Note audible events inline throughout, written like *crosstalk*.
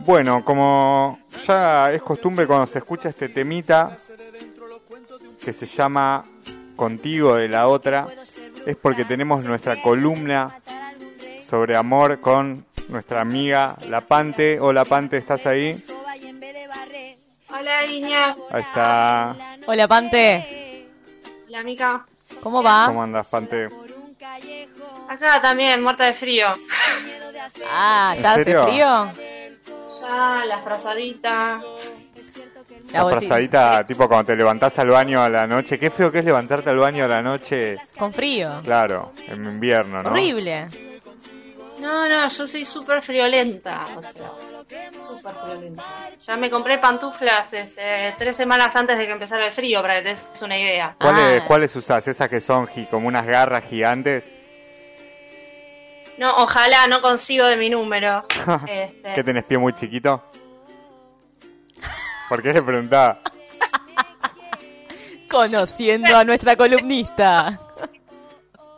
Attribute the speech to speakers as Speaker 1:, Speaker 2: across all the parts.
Speaker 1: Bueno, como ya es costumbre cuando se escucha este temita que se llama Contigo de la otra, es porque tenemos nuestra columna sobre amor con nuestra amiga La Pante. Hola Pante, ¿estás ahí?
Speaker 2: Hola, Iña.
Speaker 1: Ahí está.
Speaker 3: Hola, Pante.
Speaker 2: Hola, amiga.
Speaker 3: ¿Cómo va?
Speaker 1: ¿Cómo andas, Pante?
Speaker 2: Acá también, muerta de frío.
Speaker 3: Ah,
Speaker 1: ¿En
Speaker 3: ¿ya hace
Speaker 1: serio?
Speaker 3: frío?
Speaker 2: Ya, la frazadita.
Speaker 1: La frazadita, tipo cuando te levantás al baño a la noche. Qué feo que es levantarte al baño a la noche,
Speaker 3: Con frío.
Speaker 1: claro, en invierno, ¿no?
Speaker 3: Horrible.
Speaker 2: No, no, yo soy súper friolenta. O sea, súper friolenta. Ya me compré pantuflas este, tres semanas antes de que empezara el frío, para que te des una idea.
Speaker 1: ¿Cuáles,
Speaker 3: Ah.
Speaker 1: ¿Cuáles usás? ¿Esas que son como unas garras gigantes?
Speaker 2: No, ojalá no consigo de mi número. *laughs* Este,
Speaker 1: ¿Que tenés pie muy chiquito? ¿Por qué le preguntaba?
Speaker 3: Conociendo a nuestra columnista.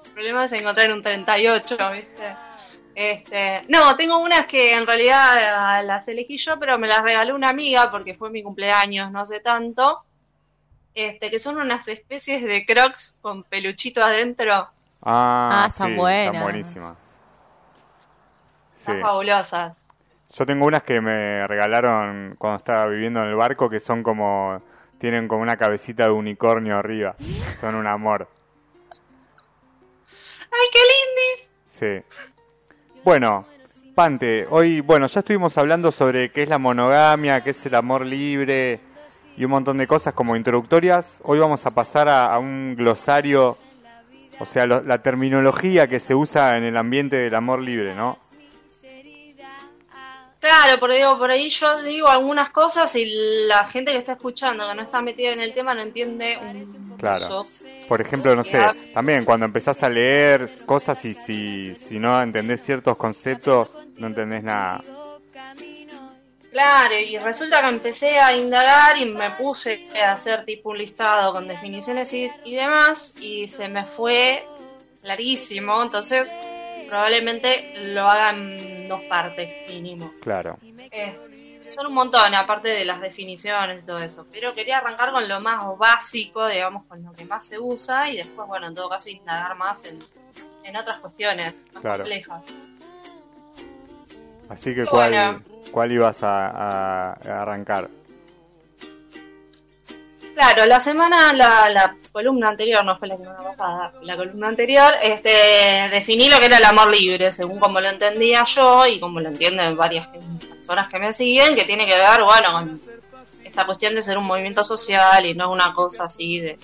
Speaker 2: El problema es encontrar un 38, ¿viste? Este, no, tengo unas que en realidad eh, las elegí yo, pero me las regaló una amiga porque fue mi cumpleaños no hace tanto. Este, que son unas especies de crocs con peluchito adentro.
Speaker 1: Ah,
Speaker 3: Ah, están
Speaker 1: sí,
Speaker 3: buenas.
Speaker 1: Están buenísimas. Sí.
Speaker 2: Fabulosas.
Speaker 1: Yo tengo unas que me regalaron cuando estaba viviendo en el barco que son como... Tienen como una cabecita de unicornio arriba. Son un amor.
Speaker 2: ¡Ay, qué lindis!
Speaker 1: Sí. Bueno, Pante, hoy, bueno, ya estuvimos hablando sobre qué es la monogamia, qué es el amor libre y un montón de cosas como introductorias. Hoy vamos a pasar a, a un glosario, o sea, lo- la terminología que se usa en el ambiente del amor libre, ¿no?
Speaker 2: Claro, por, digo, por ahí yo digo algunas cosas y la gente que está escuchando, que no está metida en el tema, no entiende un
Speaker 1: Claro. Por ejemplo, no sé, también cuando empezás a leer cosas y si, si no entendés ciertos conceptos, no entendés nada.
Speaker 2: Claro, y resulta que empecé a indagar y me puse a hacer tipo un listado con definiciones y, y demás y se me fue larguísimo, entonces probablemente lo haga en dos partes mínimo.
Speaker 1: Claro.
Speaker 2: Eh, son un montón, aparte de las definiciones y todo eso, pero quería arrancar con lo más básico, digamos, con lo que más se usa y después, bueno, en todo caso indagar más en, en otras cuestiones más
Speaker 1: Claro.
Speaker 2: complejas.
Speaker 1: Así que, ¿cuál,
Speaker 2: bueno.
Speaker 1: cuál ibas a, a- a arrancar?
Speaker 2: Claro, la semana, la, la columna anterior, no fue la semana pasada, la columna anterior, este, definí lo que era el amor libre, según como lo entendía yo y como lo entienden varias personas que me siguen, que tiene que ver, bueno, con esta cuestión de ser un movimiento social y no una cosa así de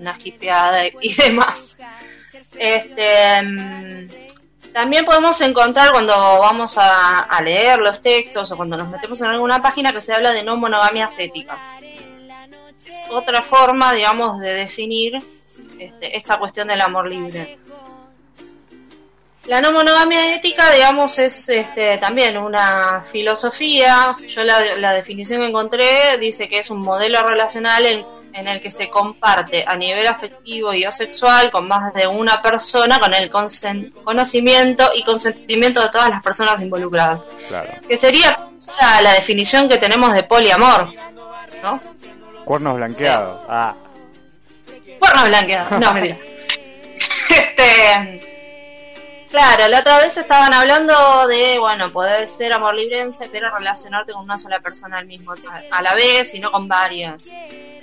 Speaker 2: una hipeada y, *laughs* demás. Este, mm, también podemos encontrar cuando vamos a leer los textos o cuando nos metemos en alguna página que se habla de no monogamias éticas es otra forma, digamos, de definir este, esta cuestión del amor libre. La no monogamia ética, digamos, es este, también una filosofía. Yo la, la definición que encontré dice que es un modelo relacional en, en el que se comparte a nivel afectivo y o sexual con más de una persona, con el conocimiento y consentimiento de todas las personas involucradas.
Speaker 1: Claro.
Speaker 2: Que sería la, la definición que tenemos de poliamor, ¿no?
Speaker 1: Cuernos blanqueados. Ah,
Speaker 2: Porno blanqueado. No, mentira. *laughs* este. Claro, la otra vez estaban hablando de, bueno, poder ser amor librense, pero relacionarte con una sola persona al mismo a la vez y no con varias.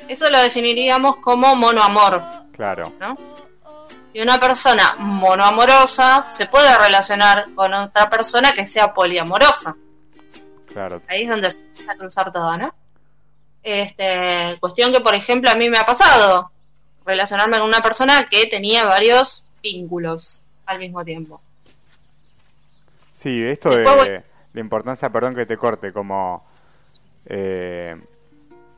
Speaker 2: Eso lo definiríamos como monoamor,
Speaker 1: claro.
Speaker 2: ¿no? Y una persona monoamorosa se puede relacionar con otra persona que sea poliamorosa.
Speaker 1: Claro.
Speaker 2: Ahí es donde se empieza a cruzar todo, ¿no? Este, cuestión que, por ejemplo, a mí me ha pasado relacionarme con una persona que tenía varios vínculos al mismo tiempo.
Speaker 1: Sí, esto
Speaker 2: Después,
Speaker 1: de
Speaker 2: bueno.
Speaker 1: la importancia, perdón que te corte, como... eh,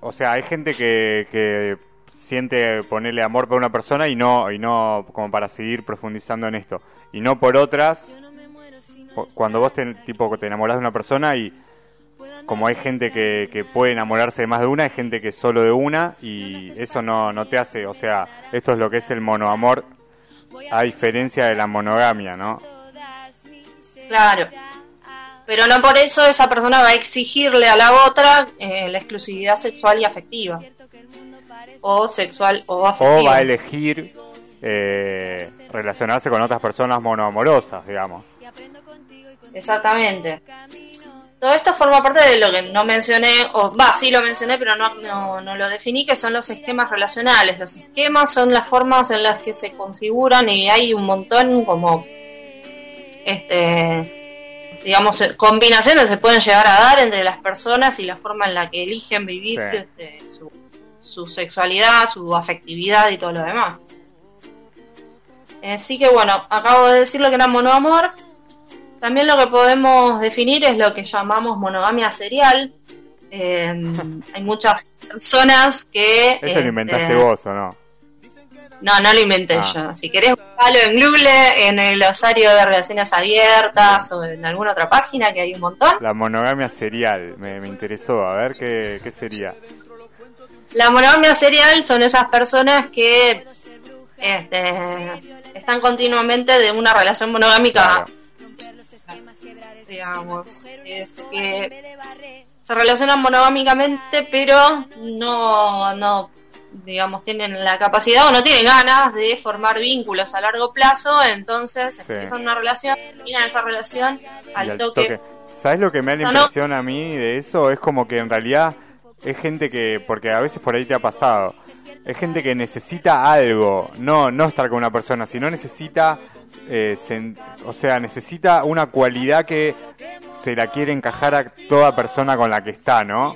Speaker 1: o sea, hay gente que, que siente ponerle amor por una persona y no, y no como para seguir profundizando en esto. Y no por otras, cu- cuando vos te, tipo, te enamorás de una persona y como hay gente que, que puede enamorarse de más de una, hay gente que solo de una y eso no, no te hace, o sea, esto es lo que es el monoamor a diferencia de la monogamia, ¿no?
Speaker 2: Claro. pero no por eso esa persona va a exigirle a la otra eh, la exclusividad sexual y afectiva. O sexual o afectiva.
Speaker 1: O va a elegir eh, relacionarse con otras personas monoamorosas, digamos.
Speaker 2: Exactamente. Todo esto forma parte de lo que no mencioné, o va, sí lo mencioné, pero no, no, no lo definí, que son los esquemas relacionales. Los esquemas son las formas en las que se configuran y hay un montón como, este, digamos, eh, combinaciones que se pueden llegar a dar entre las personas y la forma en la que eligen vivir
Speaker 1: Sí.
Speaker 2: este, su, su sexualidad, su afectividad y todo lo demás. Así que bueno, acabo de decir lo que era monoamor. También lo que podemos definir es lo que llamamos monogamia serial. Eh, *laughs* hay muchas personas que...
Speaker 1: Eso lo inventaste
Speaker 2: este,
Speaker 1: vos, ¿o no?
Speaker 2: No, no lo inventé
Speaker 1: Ah.
Speaker 2: yo. Si querés buscarlo en Google, en el glosario de relaciones abiertas o en alguna otra página que hay un montón.
Speaker 1: La monogamia serial, me, me interesó. A ver qué, qué sería.
Speaker 2: La monogamia serial son esas personas que este, están continuamente de una relación monogámica
Speaker 1: Claro.
Speaker 2: Digamos, es que se relacionan monogámicamente, pero no, no, digamos, tienen la capacidad o no tienen ganas de formar vínculos a largo plazo, entonces empiezan una relación, terminan esa relación al
Speaker 1: al
Speaker 2: toque.
Speaker 1: toque. ¿Sabes lo que me da la
Speaker 2: no-
Speaker 1: impresión a mí de eso? Es como que en realidad es gente que, porque a veces por ahí te ha pasado, es gente que necesita algo, no, no estar con una persona, sino necesita, eh, o sea, necesita una cualidad que se la quiere encajar a toda persona con la que está, ¿no?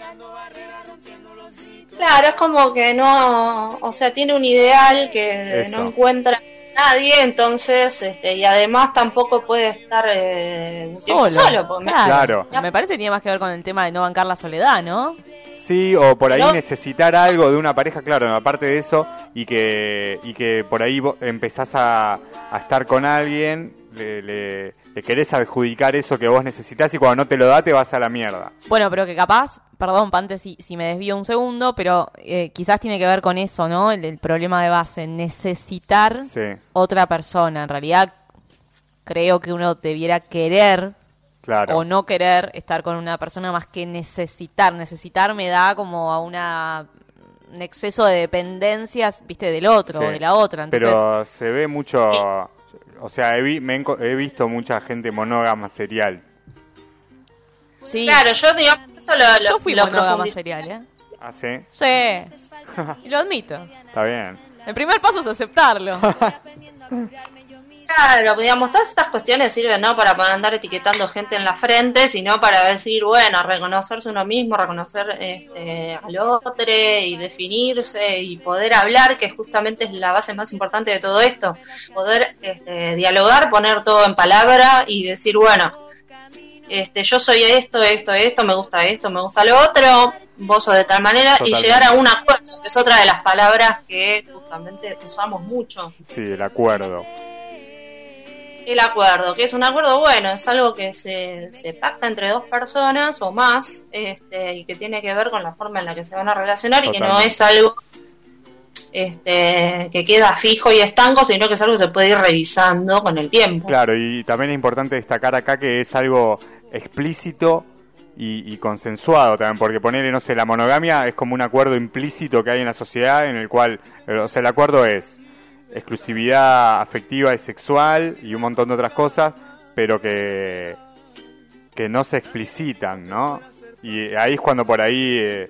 Speaker 2: Claro, es como que no, o sea, tiene un ideal que
Speaker 1: Eso.
Speaker 2: no encuentra nadie, entonces, este, y además tampoco puede estar eh,
Speaker 3: Solo.
Speaker 2: solo, porque me-
Speaker 1: Claro.
Speaker 3: Me parece que tiene más que ver con el tema de no bancar la soledad, ¿no?
Speaker 1: Sí, o por ahí
Speaker 2: No.
Speaker 1: necesitar algo de una pareja, claro, aparte de eso, y que, y que por ahí vos empezás a, a estar con alguien, le, le- le querés adjudicar eso que vos necesitas y cuando no te lo da te vas a la mierda.
Speaker 3: Bueno, pero que capaz, perdón, Pante, si, si me desvío un segundo, pero eh, quizás tiene que ver con eso, ¿no? El, el problema de base, necesitar
Speaker 1: Sí,
Speaker 3: otra persona. En realidad, creo que uno debiera querer
Speaker 1: claro.
Speaker 3: o no querer estar con una persona más que necesitar. Necesitar me da como a una un exceso de dependencias, viste, del otro
Speaker 1: Sí.
Speaker 3: o de la otra. Entonces,
Speaker 1: Pero se ve mucho, o sea, he, vi- me he, enco- he visto mucha gente monógama serial.
Speaker 3: sí,
Speaker 2: Claro, yo digamos, esto lo, lo,
Speaker 3: yo fui
Speaker 2: lo
Speaker 3: monógama serial, ¿eh?
Speaker 1: ¿Ah, sí?
Speaker 3: Sí, *laughs* y lo admito.
Speaker 1: Está bien.
Speaker 3: El primer paso es aceptarlo. *laughs*
Speaker 2: Claro, digamos, todas estas cuestiones sirven no para andar etiquetando gente en la frente, sino para decir, bueno, reconocerse uno mismo, reconocer este, al otro y definirse y poder hablar, que justamente es la base más importante de todo esto. Poder este, dialogar, poner todo en palabra y decir, bueno, este, yo soy esto, esto, esto, me gusta esto, me gusta lo otro, vos sos de tal manera,
Speaker 1: Totalmente.
Speaker 2: y llegar a un acuerdo, que es otra de las palabras que justamente usamos mucho.
Speaker 1: Sí, el acuerdo.
Speaker 2: El acuerdo, que es un acuerdo bueno, es algo que se, se pacta entre dos personas o más este, y que tiene que ver con la forma en la que se van a relacionar y que no es algo este, que queda fijo y estanco, sino que es algo que se puede ir revisando con el tiempo.
Speaker 1: Claro, y también es importante destacar acá que es algo explícito y, y consensuado también, porque ponerle, no sé, la monogamia es como un acuerdo implícito que hay en la sociedad en el cual, eh, o sea, el acuerdo es exclusividad afectiva y sexual y un montón de otras cosas, pero que, que no se explicitan, ¿no? Y ahí es cuando por ahí eh,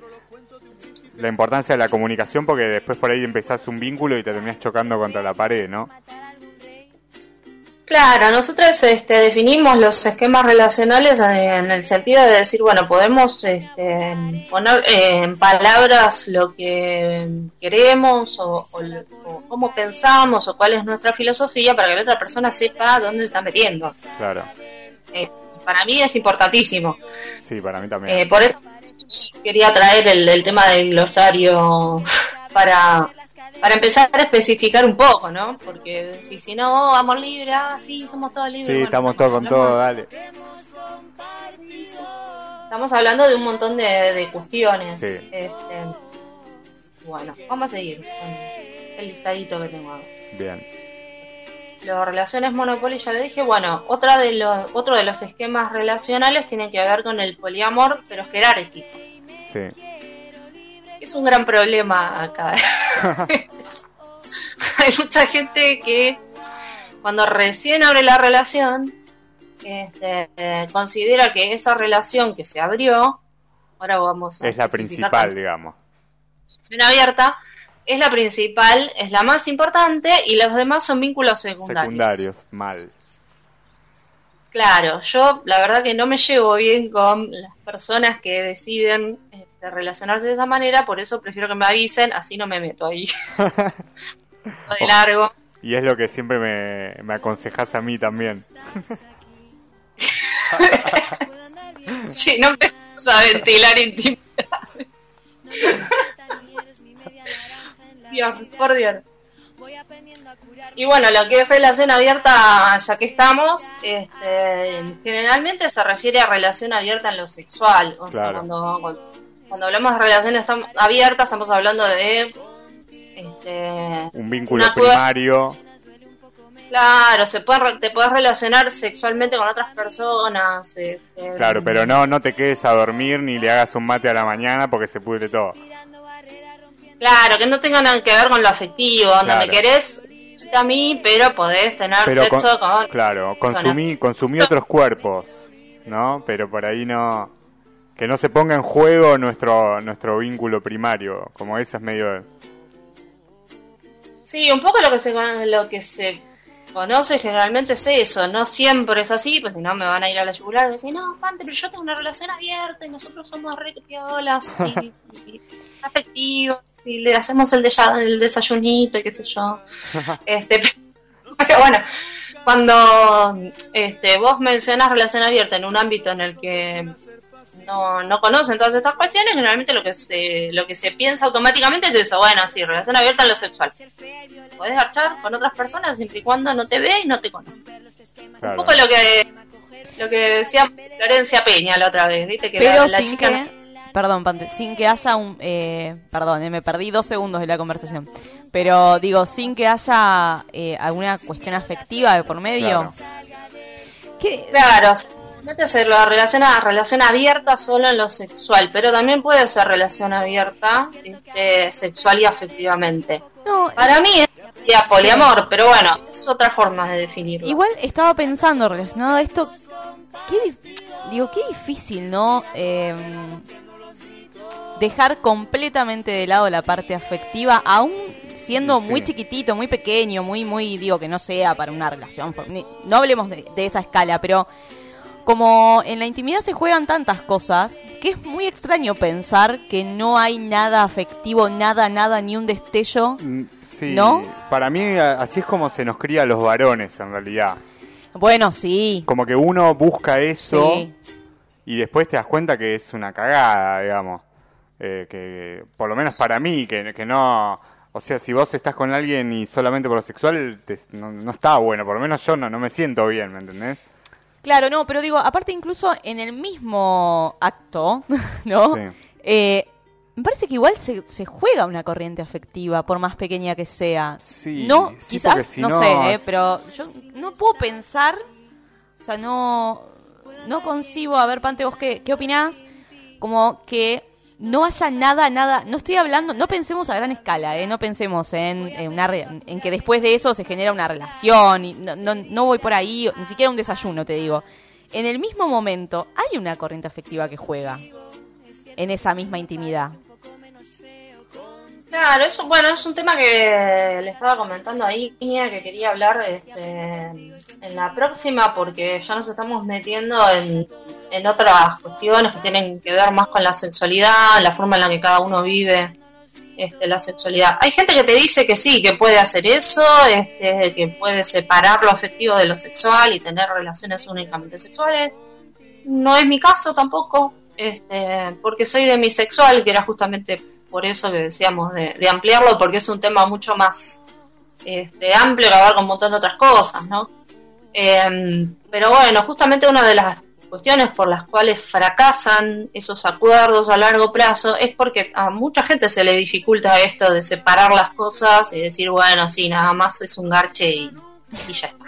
Speaker 1: la importancia de la comunicación, porque después por ahí empezás un vínculo y te terminás chocando contra la pared, ¿no?
Speaker 2: Claro, nosotros este, definimos los esquemas relacionales en el sentido de decir, bueno, podemos este, poner eh, en palabras lo que queremos o, o lo- o cómo pensamos o cuál es nuestra filosofía para que la otra persona sepa dónde se está metiendo.
Speaker 1: Claro,
Speaker 2: Eh, para mí es importantísimo.
Speaker 1: sí, para mí también.
Speaker 2: Eh, por eso quería traer el, el tema del glosario *laughs* para, para empezar a especificar un poco, ¿no? Porque si, si no, amor libre, ah, sí, somos todos libres.
Speaker 1: Sí,
Speaker 2: bueno,
Speaker 1: estamos todos con todo, dale.
Speaker 2: Estamos hablando de un montón de, de cuestiones.
Speaker 1: Sí.
Speaker 2: Este, bueno, vamos a seguir con el listadito que tengo.
Speaker 1: Bien.
Speaker 2: ejemplo, relaciones monopolio, ya le dije, bueno, otra de los, otro de los esquemas relacionales tiene que ver con el poliamor, pero jerárquico.
Speaker 1: Sí.
Speaker 2: Es un gran problema acá. *laughs* *laughs* Hay mucha gente que cuando recién abre la relación, este, eh, considera que esa relación que se abrió, ahora vamos a...
Speaker 1: Es la principal, digamos.
Speaker 2: Relación abierta, es la principal, es la más importante y los demás son vínculos secundarios.
Speaker 1: Secundarios, mal.
Speaker 2: Claro, yo la verdad que no me llevo bien con las personas que deciden este, relacionarse de esa manera, por eso prefiero que me avisen, así no me meto ahí. *laughs* de largo.
Speaker 1: Y es lo que siempre me, me aconsejas a mí también. *laughs*
Speaker 2: sí, no me a ventilar intimidad. *laughs* Dios, por Dios. Y bueno, lo que es relación abierta, ya que estamos, este, generalmente se refiere a relación abierta en lo sexual. O sea, cuando, cuando, hablamos de relaciones abiertas, estamos hablando de. Este,
Speaker 1: un vínculo primario.
Speaker 2: Claro, se puede, te puedes relacionar sexualmente con otras personas. Este,
Speaker 1: claro, pero no, no te quedes a dormir ni le hagas un mate a la mañana porque se pudre todo.
Speaker 2: Claro, que no tenga nada que ver con lo afectivo, donde me querés a mí, pero podés tener sexo con,
Speaker 1: Claro, consumí, consumí otros cuerpos, ¿no? Pero por ahí no... Que no se ponga en juego nuestro nuestro vínculo primario, como ese es medio...
Speaker 2: Sí, un poco lo que se, lo que se conoce generalmente es eso, no siempre es así, pues si no me van a ir a la yugular y decir, no, Pante, pero yo tengo una relación abierta y nosotros somos re piolas, y *laughs* afectivos y le hacemos el, el desayunito y qué sé yo. *laughs* este, pero bueno, cuando este, vos mencionas relación abierta en un ámbito en el que no, no conocen todas estas cuestiones, generalmente lo que se lo que se piensa automáticamente es eso, bueno, sí, relación abierta en lo sexual. Podés archar con otras personas siempre y cuando no te ve y no te conoce. Un poco lo que lo que decía Florencia Peña la otra vez, ¿viste? Que la, chica...
Speaker 3: Perdón, Pante, sin que haya un... Eh, perdón, eh, me perdí dos segundos de la conversación. Pero digo, sin que haya eh, alguna cuestión afectiva de por medio.
Speaker 2: Claro, claro no ser la relación, relación abierta solo en lo sexual, pero también puede ser relación abierta este, sexual y afectivamente. Para mí es poliamor, pero bueno, es otra forma de definirlo.
Speaker 3: Igual estaba pensando relacionado a esto, qué, digo, qué difícil, ¿no? Eh, dejar completamente de lado la parte afectiva, aún siendo muy chiquitito, muy pequeño, muy, muy, digo, que no sea para una relación. No hablemos de, esa escala, pero como en la intimidad se juegan tantas cosas, que es muy extraño pensar que no hay nada afectivo, nada, nada, ni un destello. Mm, sí, ¿no?
Speaker 1: para mí así es como se nos cría a los varones en realidad.
Speaker 3: Bueno, sí.
Speaker 1: Como que uno busca eso y después te das cuenta que es una cagada, digamos. Eh, que por lo menos para mí, que, que, no... O sea, si vos estás con alguien y solamente por lo sexual, no, está bueno. Por lo menos yo no, no me siento bien, ¿me entendés?
Speaker 3: Claro, no, pero digo, aparte incluso en el mismo acto, *laughs* ¿no? Eh, me parece que igual se, se, juega una corriente afectiva, por más pequeña que sea.
Speaker 1: Sí,
Speaker 3: no, quizás, no, sé, eh, pero yo no puedo pensar, o sea, no, no concibo, a ver, Pante, vos qué, qué opinás, como que no haya nada, nada, no estoy hablando, no pensemos a gran escala, ¿eh? no pensemos en, en, una, en que después de eso se genera una relación, y no, no, no voy por ahí, ni siquiera un desayuno, te digo. En el mismo momento hay una corriente afectiva que juega en esa misma intimidad.
Speaker 2: Claro, eso, bueno, es un tema que le estaba comentando ahí, que quería hablar este, en la próxima, porque ya nos estamos metiendo en, en otras cuestiones que tienen que ver más con la sexualidad, la forma en la que cada uno vive este, la sexualidad. Hay gente que te dice que sí, que puede hacer eso, este, que puede separar lo afectivo de lo sexual y tener relaciones únicamente sexuales. No es mi caso tampoco, este, porque soy demisexual, que era justamente por eso que decíamos de, ampliarlo, porque es un tema mucho más este, amplio que con un montón de otras cosas, ¿no? Em, pero bueno, justamente una de las cuestiones por las cuales fracasan esos acuerdos a largo plazo es porque a mucha gente se le dificulta esto de separar las cosas y decir, bueno, sí, nada más es un garche y, y ya está.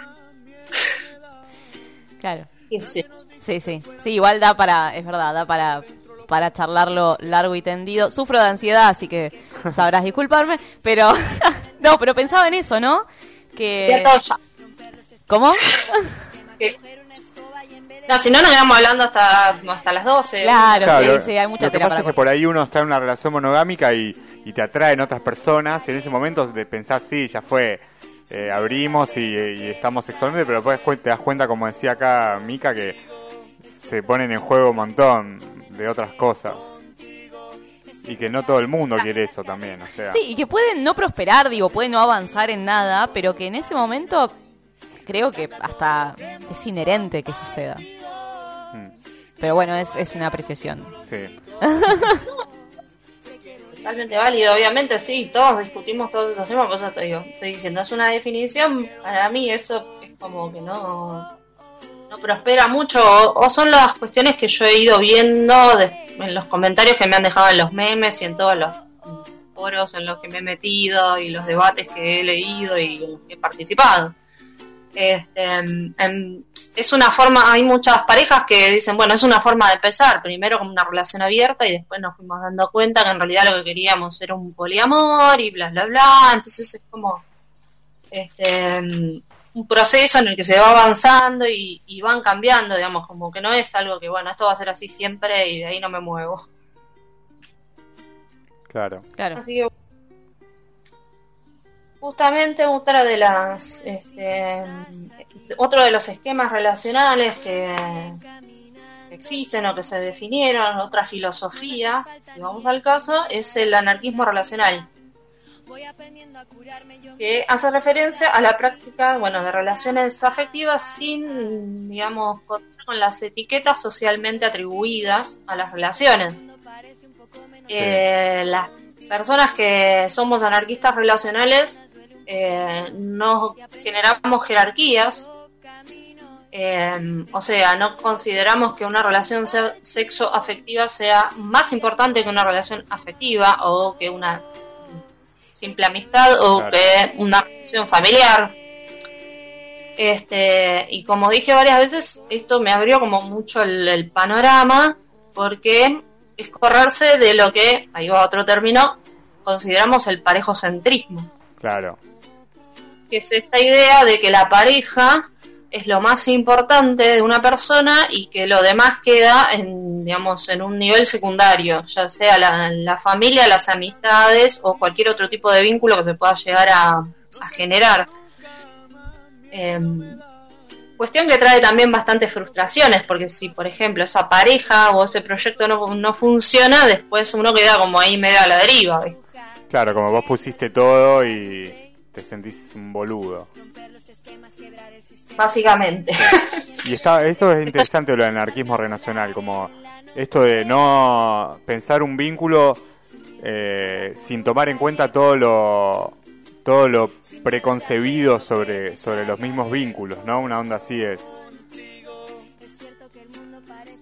Speaker 3: Claro. Sí, sí, sí. igual da para, es verdad, da para para charlarlo largo y tendido. Sufro de ansiedad, así que sabrás disculparme, pero *laughs* no, pero pensaba en eso, ¿no? Que ¿Cómo?
Speaker 2: No, si no nos quedamos hablando hasta, hasta las 12.
Speaker 3: Claro, sí, sí, hay mucha
Speaker 1: Lo que pasa es que por ahí uno está en una relación monogámica y, y te atraen otras personas, y en ese momento de pensar, sí, ya fue, eh, abrimos y, estamos sexualmente, pero después te das cuenta, como decía acá Mika, que se ponen en juego un montón de otras cosas. Y que no todo el mundo quiere eso también, o sea.
Speaker 3: Sí, y que pueden no prosperar, digo, pueden no avanzar en nada, pero que en ese momento creo que hasta es inherente que suceda. Hmm. Pero bueno, es, es una apreciación.
Speaker 1: Sí. *laughs*
Speaker 2: Totalmente válido, obviamente, sí, todos discutimos todos esos temas, por eso te digo, estoy diciendo, es una definición, para mí eso es como que no, no prospera mucho, o, son las cuestiones que yo he ido viendo en los comentarios que me han dejado en los memes y en todos los foros en los que me he metido y los debates que he leído y en los que he participado. Este, es una forma, hay muchas parejas que dicen, bueno, es una forma de empezar, primero como una relación abierta y después nos fuimos dando cuenta que en realidad lo que queríamos era un poliamor y bla, bla, bla, entonces es como este, un proceso en el que se va avanzando y, van cambiando, digamos, como que no es algo que, bueno, esto va a ser así siempre y de ahí no me muevo.
Speaker 1: Claro.
Speaker 3: claro.
Speaker 2: Así que justamente otra de las este, otro de los esquemas relacionales que existen o que se definieron, otra filosofía, si vamos al caso, es el anarquismo relacional, que hace referencia a la práctica, bueno, de relaciones afectivas sin, digamos, con las etiquetas socialmente atribuidas a las relaciones. Eh, las personas que somos anarquistas relacionales eh, no generamos jerarquías, eh, o sea, no consideramos que una relación sexo afectiva sea más importante que una relación afectiva o que una simple amistad o una relación familiar. Este, y como dije varias veces, esto me abrió como mucho el, el panorama porque es correrse de lo que, ahí va otro término, consideramos el parejocentrismo.
Speaker 1: Claro
Speaker 2: que es esta idea de que la pareja es lo más importante de una persona y que lo demás queda en, digamos, en un nivel secundario, ya sea la, familia, las amistades o cualquier otro tipo de vínculo que se pueda llegar a, generar. Em, cuestión que trae también bastantes frustraciones, porque si, por ejemplo, esa pareja o ese proyecto no, no funciona, después uno queda como ahí medio a la deriva.
Speaker 1: Claro, como vos pusiste todo y te sentís un boludo.
Speaker 2: Básicamente.
Speaker 1: Y está, esto es interesante lo del anarquismo renacional, como esto de no pensar un vínculo eh, sin tomar en cuenta todo lo todo lo preconcebido sobre, sobre los mismos vínculos, ¿no? Una onda así es.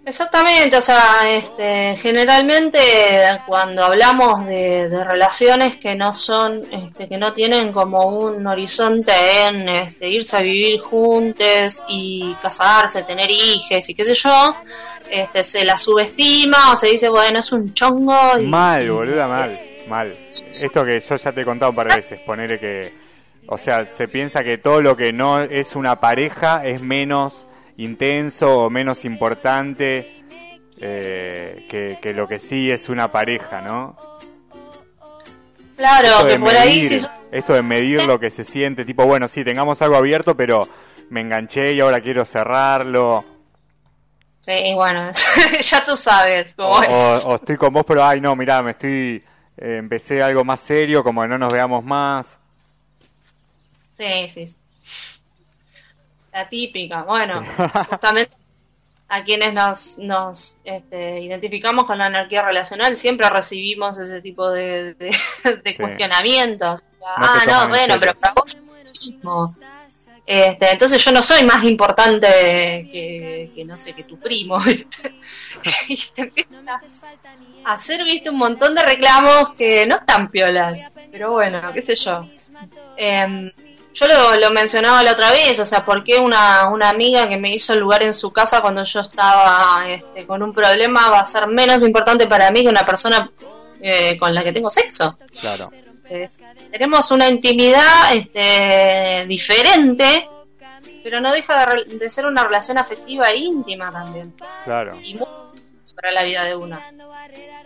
Speaker 2: Exactamente, o sea, este, generalmente cuando hablamos de, relaciones que no son, este, que no tienen como un horizonte en este, irse a vivir juntos y casarse, tener hijos y qué sé yo, este, se la subestima o se dice, bueno, es un chongo.
Speaker 1: mal, boluda, mal, mal. Esto que yo ya te he contado un par de veces, ponerle que, o sea, se piensa que todo lo que no es una pareja es menos intenso o menos importante eh, que, lo que sí es una pareja, ¿no?
Speaker 2: Claro, que por ahí
Speaker 1: Esto de medir lo que se siente, tipo, bueno, sí, tengamos algo abierto, pero me enganché y ahora quiero cerrarlo.
Speaker 2: Sí, bueno, *laughs* ya tú sabes cómo
Speaker 1: o,
Speaker 2: es.
Speaker 1: O, estoy con vos, pero ay, no, mirá, me estoy. Eh, empecé algo más serio, como que no nos veamos más.
Speaker 2: Sí, sí. La típica, bueno, *laughs* justamente a quienes nos, nos este, identificamos con la anarquía relacional siempre recibimos ese tipo de, de, *laughs* cuestionamientos. ah, no, bueno, pero para vos es lo mismo. Este, entonces yo no soy más importante que, que no sé, que tu primo. *laughs* y te a hacer, viste, un montón de reclamos que no están piolas. Pero bueno, qué sé yo. Eh, yo lo, mencionaba la otra vez, o sea, ¿por qué una, una amiga que me hizo el lugar en su casa cuando yo estaba este, con un problema va a ser menos importante para mí que una persona eh, con la que tengo sexo?
Speaker 1: Claro.
Speaker 2: Eh, tenemos una intimidad este, diferente, pero no deja de, ser una relación afectiva e íntima también.
Speaker 1: Claro.
Speaker 2: Y muy para la vida de una.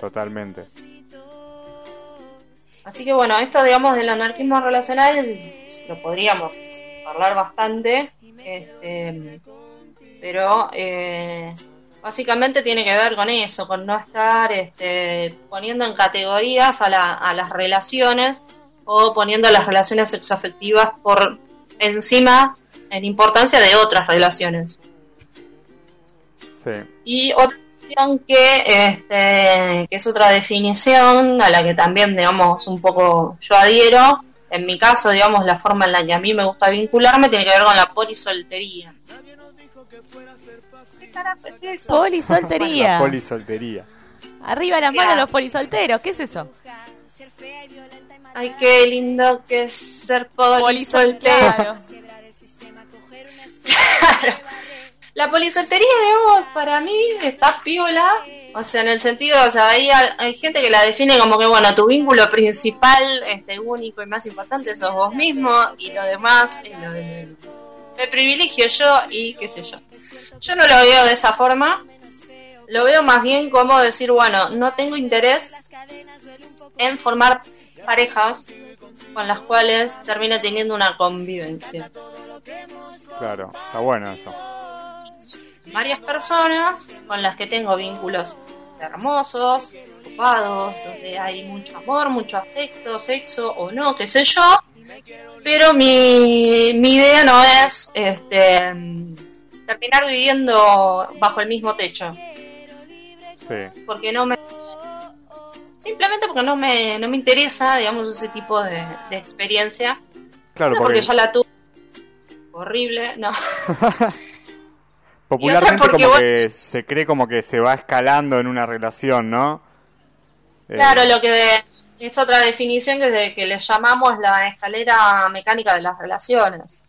Speaker 1: Totalmente.
Speaker 2: Así que bueno, esto digamos del anarquismo relacional lo podríamos hablar bastante, este, pero eh, básicamente tiene que ver con eso, con no estar este, poniendo en categorías a, la, a las relaciones o poniendo las relaciones sexoafectivas por encima en importancia de otras relaciones.
Speaker 1: Sí.
Speaker 2: Y otra que, este, que es otra definición a la que también, digamos, un poco yo adhiero. En mi caso, digamos, la forma en la que a mí me gusta vincularme tiene que ver con la polisoltería.
Speaker 3: ¿Qué carajo es eso? Polisoltería.
Speaker 1: polisoltería.
Speaker 3: Arriba las manos los polisolteros, ¿qué es eso?
Speaker 2: Ay, qué lindo que es ser polisoltero. *laughs* Claro. *laughs* La polisoltería, digamos, para mí está piola. O sea, en el sentido, o sea, hay, hay gente que la define como que, bueno, tu vínculo principal, este único y más importante sos vos mismo y lo demás es lo de me privilegio yo y qué sé yo. Yo no lo veo de esa forma. Lo veo más bien como decir, bueno, no tengo interés en formar parejas con las cuales termina teniendo una convivencia.
Speaker 1: Claro, está bueno eso
Speaker 2: varias personas con las que tengo vínculos hermosos, ocupados, donde hay mucho amor, mucho afecto, sexo o no, qué sé yo. Pero mi, mi idea no es este, terminar viviendo bajo el mismo techo.
Speaker 1: Sí.
Speaker 2: Porque no me. Simplemente porque no me, no me interesa, digamos, ese tipo de, experiencia.
Speaker 1: Claro,
Speaker 2: porque... porque ya la tuve. Horrible, no. *laughs*
Speaker 1: Popularmente como que se cree como que se va escalando en una relación, ¿no?
Speaker 2: Claro, eh, lo que es otra definición que, que le llamamos la escalera mecánica de las relaciones,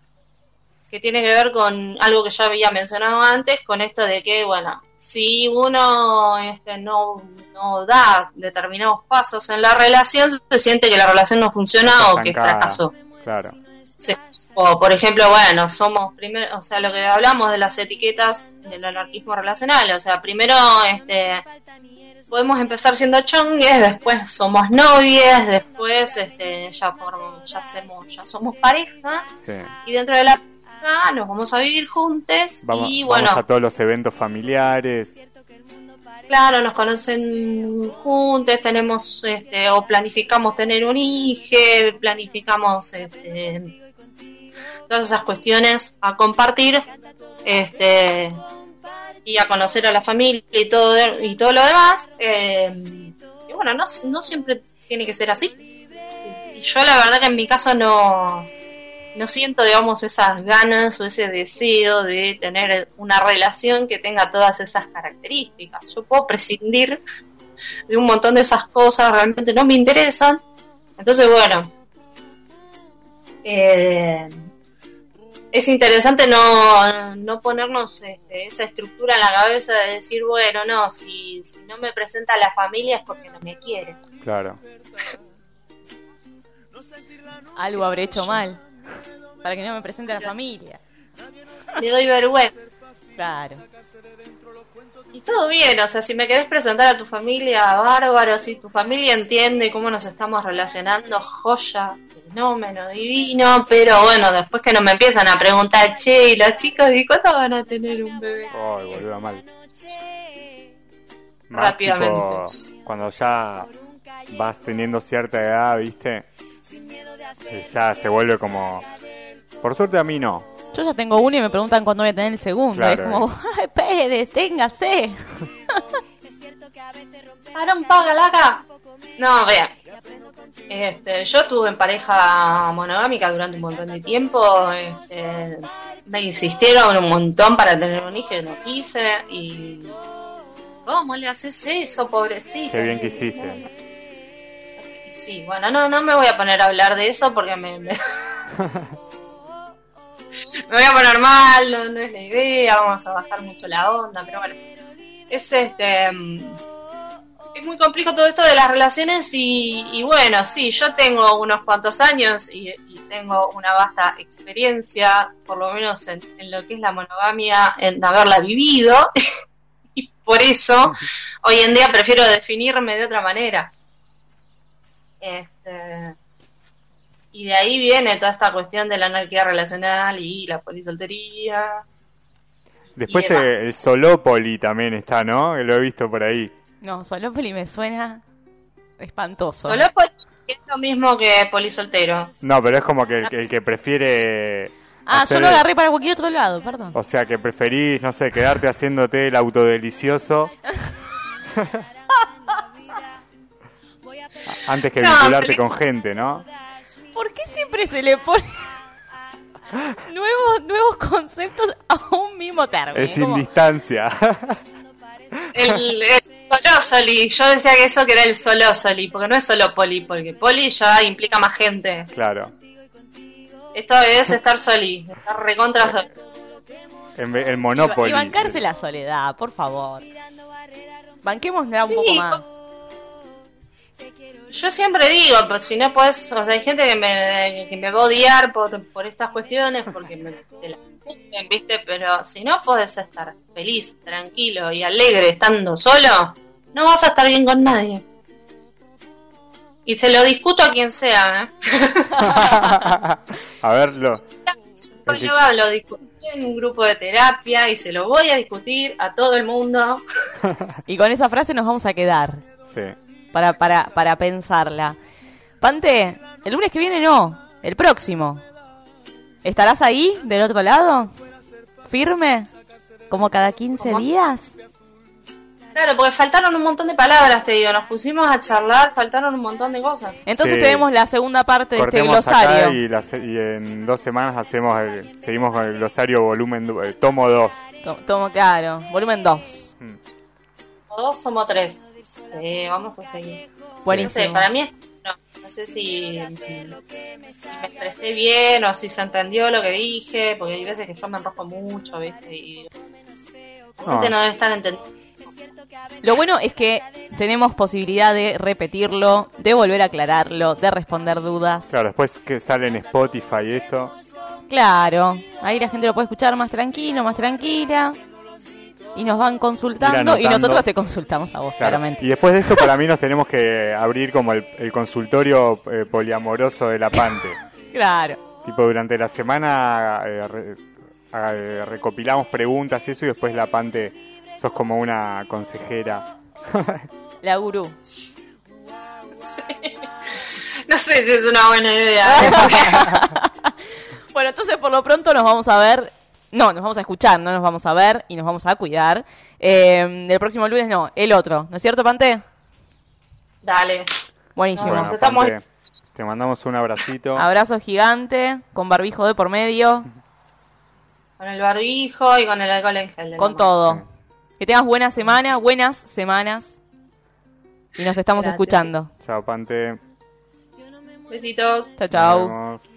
Speaker 2: que tiene que ver con algo que ya había mencionado antes, con esto de que, bueno, si uno este, no, no da determinados pasos en la relación, se siente que la relación no funciona o que fracasó.
Speaker 1: Claro.
Speaker 2: O, por ejemplo, bueno, somos primero, o sea, lo que hablamos de las etiquetas del anarquismo relacional, o sea, primero, este, podemos empezar siendo chongues, después somos novias, después, este, ya ya hacemos, ya somos pareja, y dentro de la pareja nos vamos a vivir juntos, y bueno.
Speaker 1: Vamos a todos los eventos familiares.
Speaker 2: Claro, nos conocen juntos, tenemos, este, o planificamos tener un hijo, planificamos, este, todas esas cuestiones a compartir este y a conocer a la familia y todo y todo lo demás eh, y bueno no, no siempre tiene que ser así. Y yo la verdad que en mi caso no no siento digamos esas ganas o ese deseo de tener una relación que tenga todas esas características. Yo puedo prescindir de un montón de esas cosas realmente no me interesan. Entonces bueno eh, es interesante no, no ponernos este, esa estructura en la cabeza de decir, bueno, no, si, si no me presenta la familia es porque no me quiere.
Speaker 1: Claro.
Speaker 3: Algo habré hecho mal para que no me presente la familia.
Speaker 2: Le doy vergüenza.
Speaker 3: Claro.
Speaker 2: Y todo bien, o sea, si me querés presentar a tu familia, bárbaro, si tu familia entiende cómo nos estamos relacionando, joya, fenómeno, divino, pero bueno, después que no me empiezan a preguntar, che, ¿y las chicas de cuándo van a tener un bebé?
Speaker 1: Ay, volvió mal.
Speaker 2: Rápidamente.
Speaker 1: cuando ya vas teniendo cierta edad, ¿viste? Eh, ya se vuelve como... Por suerte a mí no,
Speaker 3: yo ya tengo uno y me preguntan cuándo voy a tener el segundo. es como, *laughs* ay, Pérez, téngase. *laughs*
Speaker 2: Aaron, págala acá. No, vea. Este, yo estuve en pareja monogámica durante un montón de tiempo. Este, me insistieron un montón para tener un hijo y no quise. Y. ¿Cómo le haces eso, pobrecito?
Speaker 1: Qué bien que hiciste.
Speaker 2: Sí, bueno, no, no me voy a poner a hablar de eso porque me... me *laughs* *laughs* voy a poner mal, no, es la idea, vamos a bajar mucho la onda, pero bueno, es este mm, es muy complejo todo esto de las relaciones y, bueno, sí, yo tengo unos cuantos años y, tengo una vasta experiencia, por lo menos en, en, lo que es la monogamia, en haberla vivido, *laughs* y por eso hoy en día prefiero definirme de otra manera. Este, y de ahí viene toda esta cuestión de la anarquía relacional y la polisoltería.
Speaker 1: Después el, el Solópoli también está, ¿no? Lo he visto por ahí.
Speaker 3: No, Solópoli me suena espantoso.
Speaker 2: Solópoli es lo mismo que polisoltero.
Speaker 1: No, pero es como que el, el que prefiere...
Speaker 3: Ah, hacer... yo lo agarré para cualquier otro lado, perdón.
Speaker 1: O sea, que preferís, no sé, quedarte haciéndote el autodelicioso. *laughs* *laughs* Antes que no, vincularte con gente, ¿no?
Speaker 3: ¿Por qué siempre se le pone *laughs* nuevos, nuevos conceptos a un mismo término?
Speaker 1: Es sin distancia.
Speaker 2: El, el solósoli, yo decía que eso que era el solósoli, porque no es solo poli, porque poli ya implica más gente.
Speaker 1: Claro.
Speaker 2: Esto es estar soli, estar recontra soli.
Speaker 1: El, el Monopoly.
Speaker 3: Y, bancarse la soledad, por favor. Banquémosla un sí, poco más.
Speaker 2: Yo siempre digo, pues, si no puedes, o sea, hay gente que me, que me va a odiar por, por estas cuestiones, porque me te la discuten, ¿viste? Pero si no puedes estar feliz, tranquilo y alegre estando solo, no vas a estar bien con nadie. Y se lo discuto a quien sea, ¿eh? *laughs*
Speaker 1: a verlo. *laughs*
Speaker 2: Yo lo discutí en un grupo de terapia y se lo voy a discutir a todo el mundo. *laughs*
Speaker 3: y con esa frase nos vamos a quedar.
Speaker 1: Sí.
Speaker 3: Para, para, para pensarla. Pante, el lunes que viene no, el próximo. ¿Estarás ahí, del otro lado? ¿Firme? ¿Como cada 15 ¿Cómo? días?
Speaker 2: Claro, porque faltaron un montón de palabras, te digo. Nos pusimos a charlar, faltaron un montón de cosas.
Speaker 3: Entonces sí. tenemos la segunda parte de este glosario.
Speaker 1: Y, la, y, en dos semanas hacemos el, seguimos con el glosario volumen, eh, tomo 2.
Speaker 3: To, tomo, claro, volumen 2.
Speaker 2: Hmm. Dos, tomo 3. Sí, vamos a seguir.
Speaker 3: Buenísimo.
Speaker 2: No sé, para mí es no, no sé si, si, me expresé bien o si se entendió lo que dije, porque hay veces que yo me enrosco mucho, ¿viste? Y la gente no debe estar entendiendo.
Speaker 3: Lo bueno es que tenemos posibilidad de repetirlo, de volver a aclararlo, de responder dudas.
Speaker 1: Claro, después que sale en Spotify esto.
Speaker 3: Claro, ahí la gente lo puede escuchar más tranquilo, más tranquila. Y nos van consultando y nosotros te consultamos a vos,
Speaker 1: claro.
Speaker 3: claramente.
Speaker 1: Y después de esto, para mí, nos tenemos que abrir como el, el consultorio eh, poliamoroso de la Pante. *laughs*
Speaker 3: claro.
Speaker 1: Tipo, durante la semana eh, re, eh, recopilamos preguntas y eso, y después la Pante sos como una consejera. *laughs*
Speaker 3: La gurú.
Speaker 2: Sí. *laughs* No sé si es una buena idea.
Speaker 3: bueno, entonces por lo pronto nos vamos a ver. No, nos vamos a escuchar, no nos vamos a ver y nos vamos a cuidar. Eh, el próximo lunes no, el otro. ¿No es cierto, Pante?
Speaker 2: Dale.
Speaker 3: Buenísimo.
Speaker 1: Bueno, estamos... Pante, te mandamos un abracito.
Speaker 3: Abrazo gigante, con barbijo de por medio.
Speaker 2: Con el barbijo y con el alcohol en gel.
Speaker 3: Con todo. Sí. Que tengas buena semana, buenas semanas. Y nos estamos
Speaker 2: Gracias.
Speaker 3: escuchando.
Speaker 1: Chao, Pante.
Speaker 2: Besitos.
Speaker 3: Chao, chao.